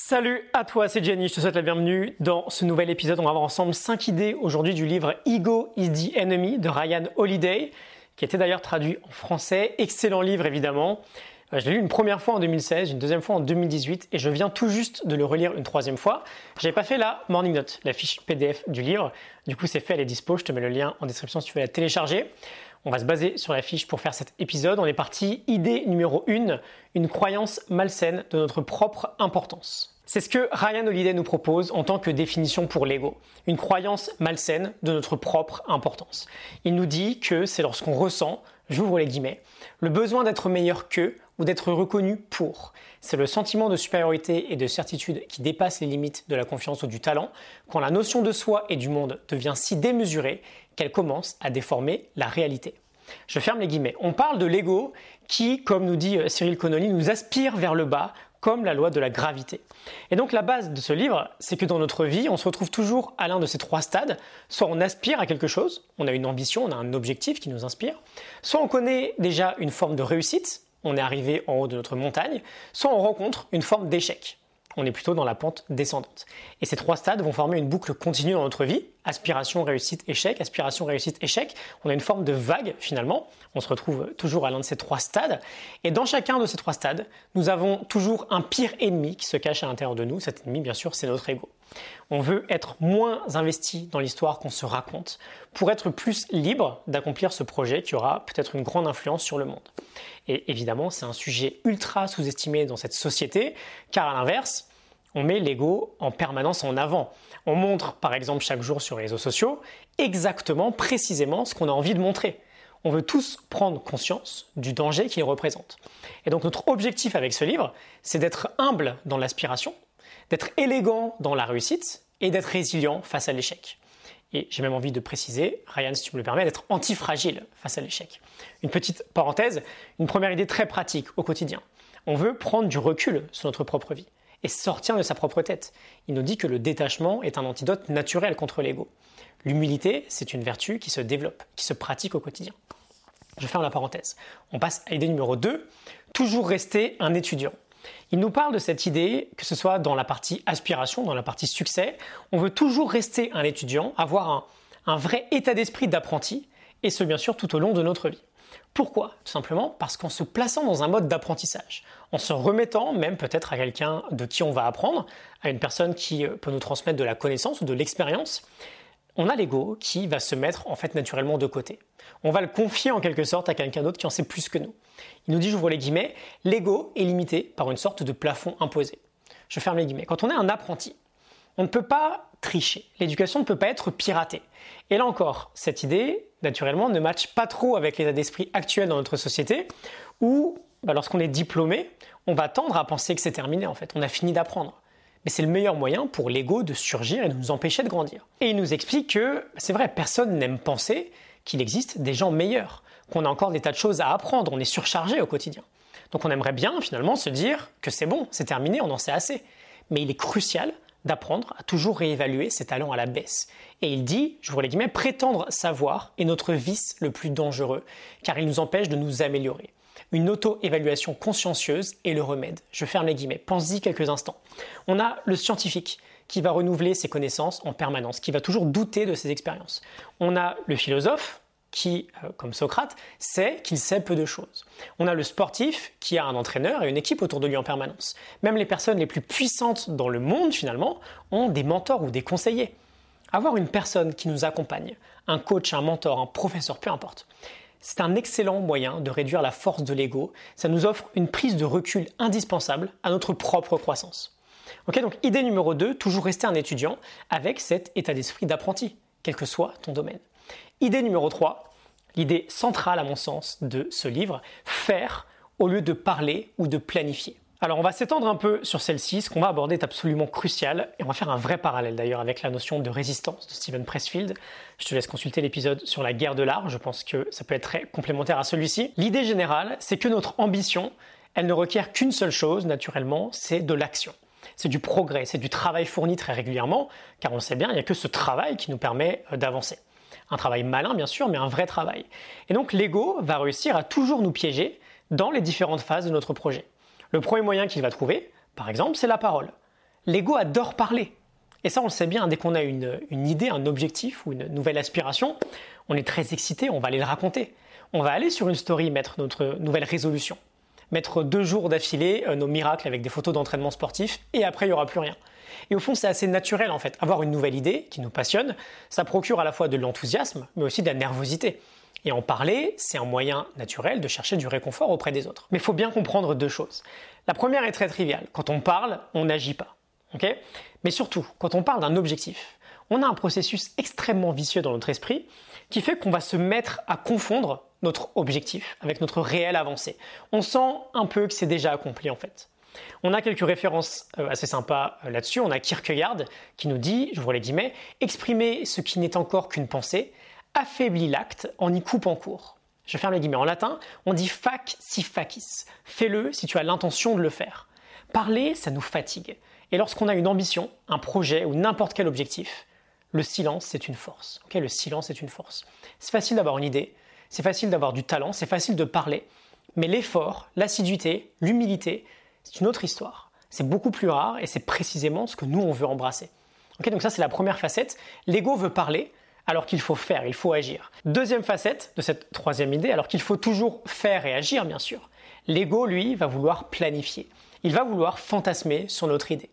Salut à toi, c'est Jenny, je te souhaite la bienvenue dans ce nouvel épisode. On va voir ensemble 5 idées aujourd'hui du livre Ego is the Enemy de Ryan Holiday, qui était d'ailleurs traduit en français. Excellent livre évidemment. Euh, je l'ai lu une première fois en 2016, une deuxième fois en 2018 et je viens tout juste de le relire une troisième fois. J'avais pas fait la morning note, la fiche PDF du livre. Du coup, c'est fait, elle est dispo. Je te mets le lien en description si tu veux la télécharger. On va se baser sur la fiche pour faire cet épisode. On est parti. Idée numéro 1, une croyance malsaine de notre propre importance. C'est ce que Ryan Holiday nous propose en tant que définition pour l'ego. Une croyance malsaine de notre propre importance. Il nous dit que c'est lorsqu'on ressent, j'ouvre les guillemets, le besoin d'être meilleur qu'eux ou d'être reconnu pour. C'est le sentiment de supériorité et de certitude qui dépasse les limites de la confiance ou du talent quand la notion de soi et du monde devient si démesurée qu'elle commence à déformer la réalité. Je ferme les guillemets. On parle de l'ego qui, comme nous dit euh, Cyril Connolly, nous aspire vers le bas comme la loi de la gravité. Et donc la base de ce livre, c'est que dans notre vie, on se retrouve toujours à l'un de ces trois stades. Soit on aspire à quelque chose, on a une ambition, on a un objectif qui nous inspire. Soit on connaît déjà une forme de réussite, on est arrivé en haut de notre montagne. Soit on rencontre une forme d'échec on est plutôt dans la pente descendante. Et ces trois stades vont former une boucle continue dans notre vie. Aspiration, réussite, échec, aspiration, réussite, échec. On a une forme de vague finalement. On se retrouve toujours à l'un de ces trois stades. Et dans chacun de ces trois stades, nous avons toujours un pire ennemi qui se cache à l'intérieur de nous. Cet ennemi, bien sûr, c'est notre ego. On veut être moins investi dans l'histoire qu'on se raconte pour être plus libre d'accomplir ce projet qui aura peut-être une grande influence sur le monde. Et évidemment, c'est un sujet ultra sous-estimé dans cette société, car à l'inverse, on met l'ego en permanence en avant. On montre, par exemple, chaque jour sur les réseaux sociaux, exactement, précisément ce qu'on a envie de montrer. On veut tous prendre conscience du danger qu'il représente. Et donc notre objectif avec ce livre, c'est d'être humble dans l'aspiration, d'être élégant dans la réussite et d'être résilient face à l'échec. Et j'ai même envie de préciser, Ryan, si tu me le permets, d'être antifragile face à l'échec. Une petite parenthèse, une première idée très pratique au quotidien. On veut prendre du recul sur notre propre vie et sortir de sa propre tête. Il nous dit que le détachement est un antidote naturel contre l'ego. L'humilité, c'est une vertu qui se développe, qui se pratique au quotidien. Je ferme la parenthèse. On passe à l'idée numéro 2, toujours rester un étudiant. Il nous parle de cette idée, que ce soit dans la partie aspiration, dans la partie succès, on veut toujours rester un étudiant, avoir un, vrai état d'esprit d'apprenti, et ce bien sûr tout au long de notre vie. Pourquoi? Tout simplement parce qu'en se plaçant dans un mode d'apprentissage, en se remettant même peut-être à quelqu'un de qui on va apprendre, à une personne qui euh, peut nous transmettre de la connaissance ou de l'expérience, on a l'ego qui va se mettre en fait naturellement de côté. On va le confier en quelque sorte à quelqu'un d'autre qui en sait plus que nous. Il nous dit, j'ouvre les guillemets, l'ego est limité par une sorte de plafond imposé. Je ferme les guillemets. Quand on est un apprenti, on ne peut pas tricher. L'éducation ne peut pas être piratée. Et là encore, cette idée, naturellement, ne matche pas trop avec l'état d'esprit actuel dans notre société, où bah, lorsqu'on est diplômé, on va tendre à penser que c'est terminé en fait, on a fini d'apprendre. Mais c'est le meilleur moyen pour l'ego de surgir et de nous empêcher de grandir. Et il nous explique que c'est vrai, personne n'aime penser qu'il existe des gens meilleurs, qu'on a encore des tas de choses à apprendre, on est surchargé au quotidien. Donc on aimerait bien finalement se dire que c'est bon, c'est terminé, on en sait assez. Mais il est crucial d'apprendre à toujours réévaluer ses talents à la baisse. Et il dit, je vous les guillemets, prétendre savoir est notre vice le plus dangereux, car il nous empêche de nous améliorer. Une auto-évaluation consciencieuse est le remède. Je ferme les guillemets. Pense-y quelques instants. On a le scientifique qui va renouveler ses connaissances en permanence, qui va toujours douter de ses expériences. On a le philosophe qui, euh, comme Socrate, sait qu'il sait peu de choses. On a le sportif qui a un entraîneur et une équipe autour de lui en permanence. Même les personnes les plus puissantes dans le monde, finalement, ont des mentors ou des conseillers. Avoir une personne qui nous accompagne, un coach, un mentor, un professeur, peu importe, c'est un excellent moyen de réduire la force de l'ego. Ça nous offre une prise de recul indispensable à notre propre croissance. Ok, donc idée numéro 2, toujours rester un étudiant avec cet état d'esprit d'apprenti, quel que soit ton domaine. Idée numéro 3, l'idée centrale à mon sens de ce livre, faire au lieu de parler ou de planifier. Alors on va s'étendre un peu sur celle-ci, ce qu'on va aborder est absolument crucial, et on va faire un vrai parallèle d'ailleurs avec la notion de résistance de Stephen Pressfield. Je te laisse consulter l'épisode sur la guerre de l'art, je pense que ça peut être très complémentaire à celui-ci. L'idée générale, c'est que notre ambition, elle ne requiert qu'une seule chose, naturellement, c'est de l'action. C'est du progrès, c'est du travail fourni très régulièrement, car on sait bien, il n'y a que ce travail qui nous permet euh, d'avancer. Un travail malin, bien sûr, mais un vrai travail. Et donc l'ego va réussir à toujours nous piéger dans les différentes phases de notre projet. Le premier moyen qu'il va trouver, par exemple, c'est la parole. L'ego adore parler. Et ça, on le sait bien, dès qu'on a une, idée, un objectif ou une nouvelle aspiration, on est très excité, on va aller le raconter. On va aller sur une story mettre notre nouvelle résolution. Mettre deux jours d'affilée euh, nos miracles avec des photos d'entraînement sportif et après, il n'y aura plus rien. Et au fond, c'est assez naturel en fait. Avoir une nouvelle idée qui nous passionne, ça procure à la fois de l'enthousiasme, mais aussi de la nervosité. Et en parler, c'est un moyen naturel de chercher du réconfort auprès des autres. Mais il faut bien comprendre deux choses. La première est très triviale. Quand on parle, on n'agit pas. Mais surtout, quand on parle d'un objectif, on a un processus extrêmement vicieux dans notre esprit qui fait qu'on va se mettre à confondre notre objectif avec notre réelle avancée. On sent un peu que c'est déjà accompli en fait. On a quelques références euh, assez sympas euh, là-dessus. On a Kierkegaard qui nous dit, je vous les guillemets, exprimer ce qui n'est encore qu'une pensée affaiblit l'acte en y coupant court. Je ferme les guillemets. En latin, on dit fac si facis. Fais-le si tu as l'intention de le faire. Parler, ça nous fatigue. Et lorsqu'on a une ambition, un projet ou n'importe quel objectif, le silence, c'est une force. le silence est une force. C'est facile d'avoir une idée, c'est facile d'avoir du talent, c'est facile de parler, mais l'effort, l'assiduité, l'humilité, c'est une autre histoire. C'est beaucoup plus rare et c'est précisément ce que nous, on veut embrasser. donc ça, c'est la première facette. L'ego veut parler alors qu'il faut faire, il faut agir. Deuxième facette de cette troisième idée, alors qu'il faut toujours faire et agir, bien sûr. L'ego, lui, va vouloir planifier. Il va vouloir fantasmer sur notre idée.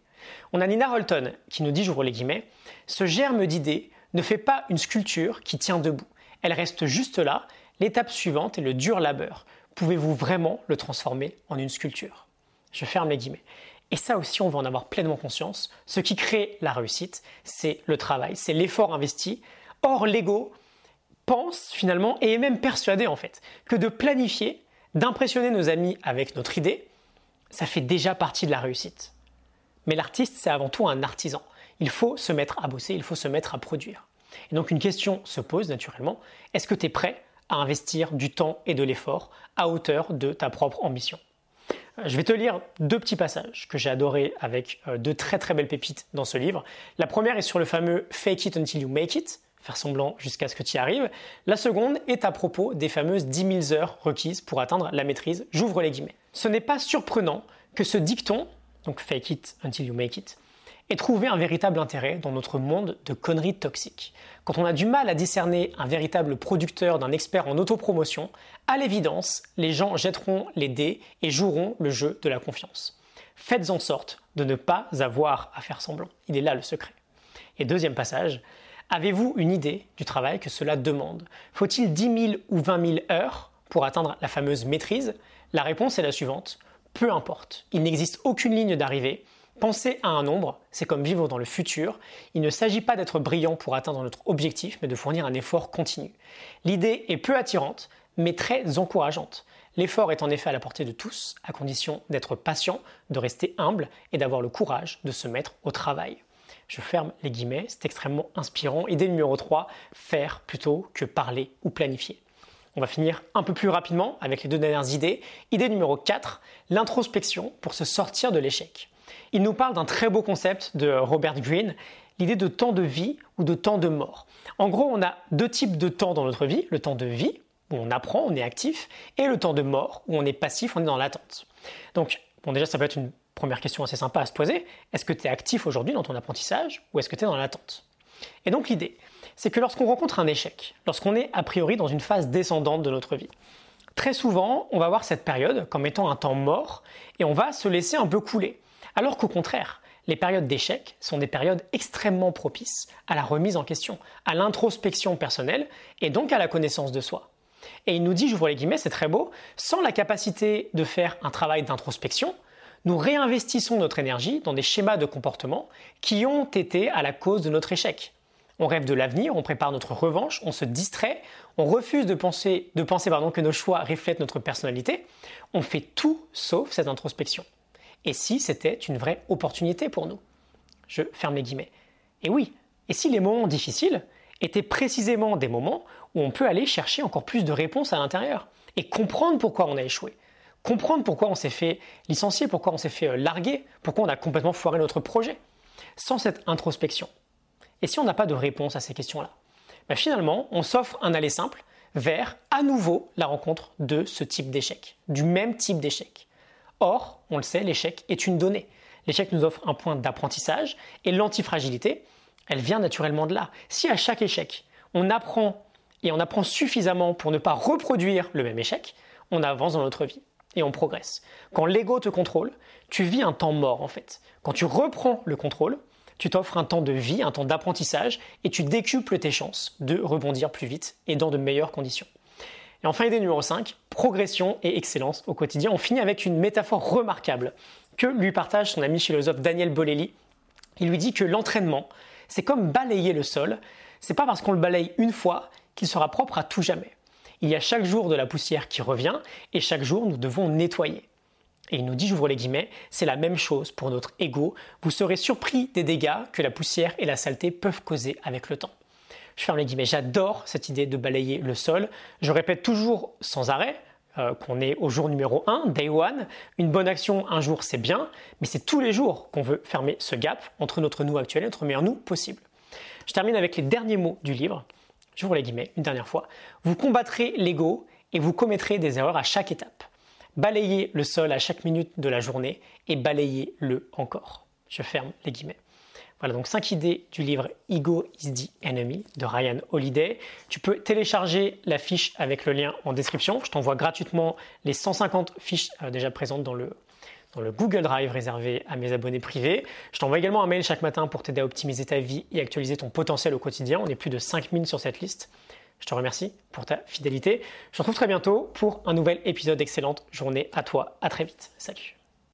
On a Nina Holton qui nous dit, j'ouvre les guillemets, ce germe d'idée ne fait pas une sculpture qui tient debout. Elle reste juste là. L'étape suivante est le dur labeur. Pouvez-vous vraiment le transformer en une sculpture? Je ferme les guillemets. Et ça aussi, on va en avoir pleinement conscience. Ce qui crée la réussite, c'est le travail, c'est l'effort investi. Or, l'ego pense finalement et est même persuadé en fait que de planifier, d'impressionner nos amis avec notre idée, ça fait déjà partie de la réussite. Mais l'artiste, c'est avant tout un artisan. Il faut se mettre à bosser, il faut se mettre à produire. Et donc une question se pose naturellement, est-ce que tu es prêt à investir du temps et de l'effort à hauteur de ta propre ambition? Je vais te lire deux petits passages que j'ai adorés avec euh, deux très très belles pépites dans ce livre. La première est sur le fameux Fake it until you make it, faire semblant jusqu'à ce que tu y arrives. La seconde est à propos des fameuses 10 000 heures requises pour atteindre la maîtrise. J'ouvre les guillemets. Ce n'est pas surprenant que ce dicton donc fake it until you make it, et trouver un véritable intérêt dans notre monde de conneries toxiques. Quand on a du mal à discerner un véritable producteur d'un expert en autopromotion, à l'évidence, les gens jetteront les dés et joueront le jeu de la confiance. Faites en sorte de ne pas avoir à faire semblant. Il est là le secret. Et deuxième passage, avez-vous une idée du travail que cela demande? Faut-il 10 000 ou 20 000 heures pour atteindre la fameuse maîtrise? La réponse est la suivante peu importe, il n'existe aucune ligne d'arrivée. Penser à un nombre, c'est comme vivre dans le futur. Il ne s'agit pas d'être brillant pour atteindre notre objectif, mais de fournir un effort continu. L'idée est peu attirante, mais très encourageante. L'effort est en effet à la portée de tous, à condition d'être patient, de rester humble et d'avoir le courage de se mettre au travail. Je ferme les guillemets, c'est extrêmement inspirant. Idée numéro 3, faire plutôt que parler ou planifier. On va finir un peu plus rapidement avec les deux dernières idées. Idée numéro 4, l'introspection pour se sortir de l'échec. Il nous parle d'un très beau concept de Robert Greene, l'idée de temps de vie ou de temps de mort. En gros, on a deux types de temps dans notre vie, le temps de vie, où on apprend, on est actif, et le temps de mort, où on est passif, on est dans l'attente. Donc, bon, déjà, ça peut être une première question assez sympa à se poser. Est-ce que tu es actif aujourd'hui dans ton apprentissage ou est-ce que tu es dans l'attente? Et donc, l'idée, c'est que lorsqu'on rencontre un échec, lorsqu'on est a priori dans une phase descendante de notre vie, très souvent, on va voir cette période comme étant un temps mort et on va se laisser un peu couler. Alors qu'au contraire, les périodes d'échec sont des périodes extrêmement propices à la remise en question, à l'introspection personnelle et donc à la connaissance de soi. Et il nous dit, j'ouvre les guillemets, c'est très beau, sans la capacité de faire un travail d'introspection, nous réinvestissons notre énergie dans des schémas de comportement qui ont été à la cause de notre échec. On rêve de l'avenir, on prépare notre revanche, on se distrait, on refuse de penser, de penser pardon, que nos choix reflètent notre personnalité. On fait tout sauf cette introspection. Et si c'était une vraie opportunité pour nous? Je ferme les guillemets. Et oui, et si les moments difficiles étaient précisément des moments où on peut aller chercher encore plus de réponses à l'intérieur et comprendre pourquoi on a échoué, comprendre pourquoi on s'est fait licencier, pourquoi on s'est fait euh, larguer, pourquoi on a complètement foiré notre projet. Sans cette introspection, et si on n'a pas de réponse à ces questions-là? Ben Finalement, on s'offre un aller simple vers à nouveau la rencontre de ce type d'échec, du même type d'échec. Or, on le sait, l'échec est une donnée. L'échec nous offre un point d'apprentissage et l'antifragilité, elle vient naturellement de là. Si à chaque échec, on apprend et on apprend suffisamment pour ne pas reproduire le même échec, on avance dans notre vie et on progresse. Quand l'ego te contrôle, tu vis un temps mort en fait. Quand tu reprends le contrôle, tu t'offres un temps de vie, un temps d'apprentissage et tu décuples tes chances de rebondir plus vite et dans de meilleures conditions. Et enfin, idée numéro 5, progression et excellence au quotidien. On finit avec une métaphore remarquable que lui partage son ami philosophe Daniel Bolelli. Il lui dit que l'entraînement, c'est comme balayer le sol. C'est pas parce qu'on le balaye une fois qu'il sera propre à tout jamais. Il y a chaque jour de la poussière qui revient et chaque jour nous devons nettoyer. Et il nous dit, j'ouvre les guillemets, c'est la même chose pour notre ego. Vous serez surpris des dégâts que la poussière et la saleté peuvent causer avec le temps. Je ferme les guillemets, j'adore cette idée de balayer le sol. Je répète toujours sans arrêt euh, qu'on est au jour numéro 1, day one. Une bonne action un jour c'est bien, mais c'est tous les jours qu'on veut fermer ce gap entre notre nous actuel et notre meilleur nous possible. Je termine avec les derniers mots du livre. J'ouvre les guillemets une dernière fois. Vous combattrez l'ego et vous commettrez des erreurs à chaque étape. Balayez le sol à chaque minute de la journée et balayez-le encore. Je ferme les guillemets. Voilà donc 5 idées du livre Ego is the Enemy de Ryan Holiday. Tu peux télécharger la fiche avec le lien en description. Je t'envoie gratuitement les 150 fiches euh, déjà présentes dans le, dans le Google Drive réservé à mes abonnés privés. Je t'envoie également un mail chaque matin pour t'aider à optimiser ta vie et actualiser ton potentiel au quotidien. On est plus de 5000 sur cette liste. Je te remercie pour ta fidélité. Je te retrouve très bientôt pour un nouvel épisode d'Excellente journée à toi. À très vite. Salut.